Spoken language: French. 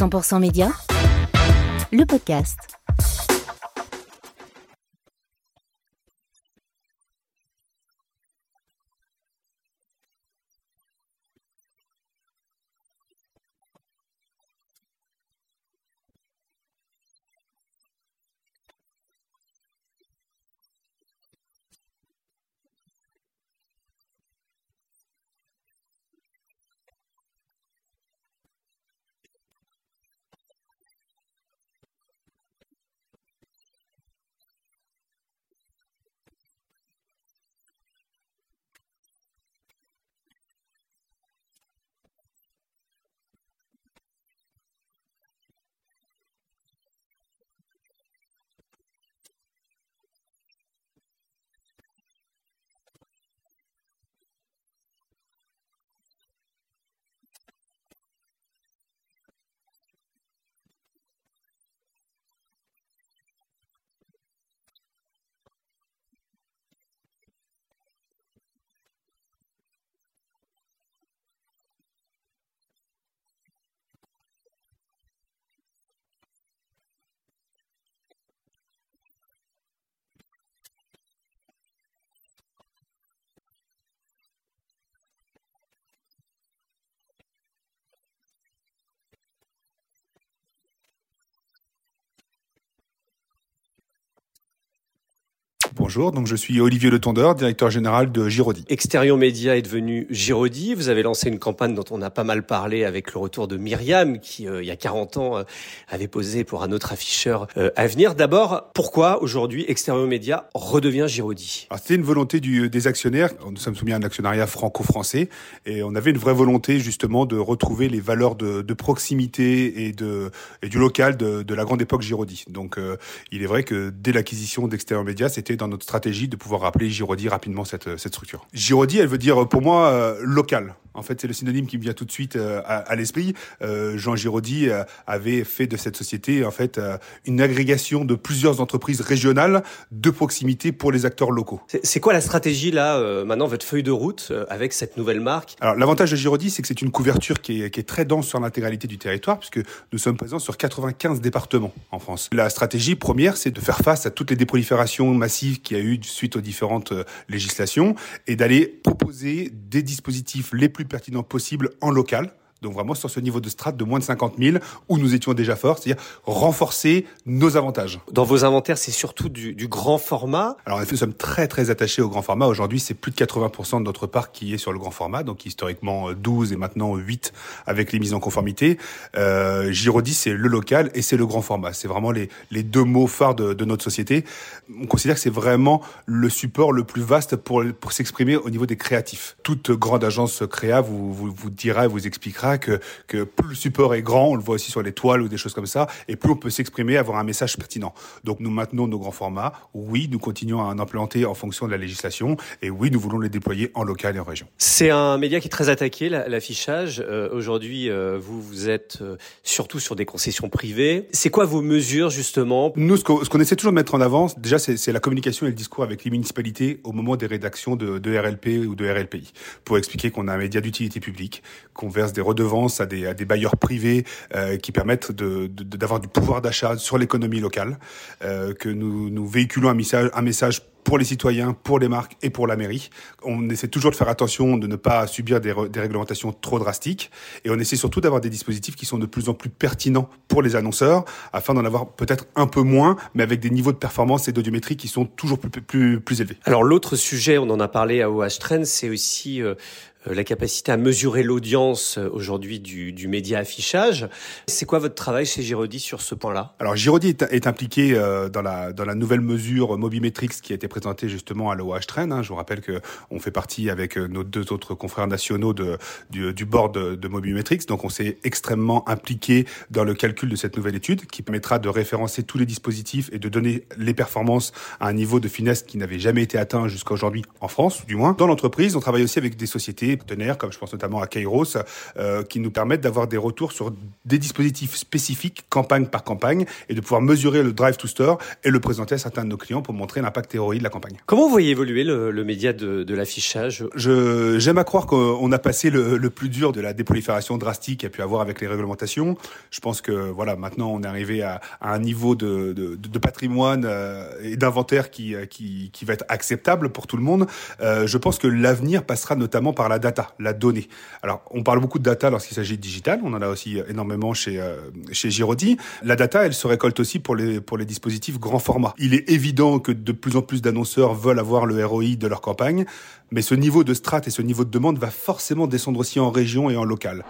100% Média, le podcast. Bonjour, donc je suis Olivier Le Tondeur, directeur général de Giraudy. Exterion Média est devenu Giraudy. Vous avez lancé une campagne dont on a pas mal parlé avec le retour de Myriam, qui euh, il y a 40 ans euh, avait posé pour un autre afficheur euh, à venir. D'abord, pourquoi aujourd'hui Exterion Média redevient Giraudy? C'était une volonté du, des actionnaires. Nous sommes soumis à un actionnariat franco-français et on avait une vraie volonté justement de retrouver les valeurs de, de proximité et, de, et du local de, de la grande époque Giraudy. Donc il est vrai que dès l'acquisition d'Exterior Média, c'était dans notre stratégie de pouvoir rappeler Giraudy rapidement cette, cette structure. Giraudy, elle veut dire pour moi euh, local. En fait, c'est le synonyme qui me vient tout de suite euh, à, à l'esprit. Euh, Jean euh, avait fait de cette société en fait euh, une agrégation de plusieurs entreprises régionales de proximité pour les acteurs locaux. C'est quoi la stratégie là euh, maintenant votre feuille de route avec cette nouvelle marque? Alors l'avantage de Giraudy, c'est que c'est une couverture qui est, qui est très dense sur l'intégralité du territoire puisque nous sommes présents sur 95 départements en France. La stratégie première, c'est de faire face à toutes les déproliférations massives qu'il y a eu suite aux différentes législations et d'aller proposer des dispositifs les plus pertinents possibles en local donc vraiment sur ce niveau de strate de moins de 50 000 où nous étions déjà forts, c'est-à-dire renforcer nos avantages. Dans vos inventaires, c'est surtout du, du, grand format. Alors en effet, nous sommes très très attachés au grand format. Aujourd'hui, c'est plus de 80% de notre parc qui est sur le grand format, donc historiquement 12 et maintenant 8 avec les mises en conformité. Euh, Giraudy, c'est le local et c'est le grand format. C'est vraiment les, les deux mots phares de, de notre société. On considère que c'est vraiment le support le plus vaste pour, pour s'exprimer au niveau des créatifs. Toute grande agence créa vous, vous, vous dira et vous expliquera que, que plus le support est grand, on le voit aussi sur les toiles ou des choses comme ça, et plus on peut s'exprimer, avoir un message pertinent. Donc nous maintenons nos grands formats. Oui, nous continuons à en implanter en fonction de la législation, et oui, nous voulons les déployer en local et en région. C'est un média qui est très attaqué, l'affichage. Euh, Aujourd'hui, euh, vous vous êtes euh, surtout sur des concessions privées. C'est quoi vos mesures justement? Nous, ce qu'on qu essaie toujours de mettre en avant, déjà, c'est la communication et le discours avec les municipalités au moment des rédactions de, de RLP ou de RLPI, pour expliquer qu'on a un média d'utilité publique, qu'on verse des redevances à des, des bailleurs privés euh, qui permettent d'avoir du pouvoir d'achat sur l'économie locale, euh, que nous, véhiculons un message, un message pour les citoyens, pour les marques et pour la mairie. On essaie toujours de faire attention de ne pas subir des, réglementations trop drastiques et on essaie surtout d'avoir des dispositifs qui sont de plus en plus pertinents pour les annonceurs afin d'en avoir peut-être un peu moins mais avec des niveaux de performance et d'audiométrie qui sont toujours plus élevés. Alors l'autre sujet, on en a parlé à OH Trend, c'est aussi euh, la capacité à mesurer l'audience aujourd'hui du, du, média affichage. C'est quoi votre travail chez Giraudy sur ce point-là? Alors Giraudy est, est impliqué euh, dans, la, dans la nouvelle mesure Mobimetrix qui a été présentée justement à l'OH Trend. Hein. Je vous rappelle que on fait partie avec nos deux autres confrères nationaux de, du, du board de, de Mobimetrix. Donc on s'est extrêmement impliqué dans le calcul de cette nouvelle étude qui permettra de référencer tous les dispositifs et de donner les performances à un niveau de finesse qui n'avait jamais été atteint jusqu'à aujourd'hui en France, du moins. Dans l'entreprise, on travaille aussi avec des sociétés des partenaires, comme je pense notamment à Kairos, euh, qui nous permettent d'avoir des retours sur des dispositifs spécifiques, campagne par campagne, et de pouvoir mesurer le drive to store et le présenter à certains de nos clients pour montrer l'impact ROI de la campagne. Comment vous voyez évoluer le, le média de, de l'affichage? Je J'aime à croire qu'on a passé le, le, plus dur de la déprolifération drastique qu'il y a pu avoir avec les réglementations. Je pense que voilà, maintenant on est arrivé à, à un niveau de, de, de patrimoine euh, et d'inventaire qui, qui, qui va être acceptable pour tout le monde. Euh, je pense que l'avenir passera notamment par la data, la donnée. Alors, on parle beaucoup de data lorsqu'il s'agit de digital. On en a aussi énormément chez euh, chez Girodi. La data, elle se récolte aussi pour les pour les dispositifs grand format. Il est évident que de plus en plus d'annonceurs veulent avoir le ROI de leur campagne, mais ce niveau de strat et ce niveau de demande va forcément descendre aussi en région et en local.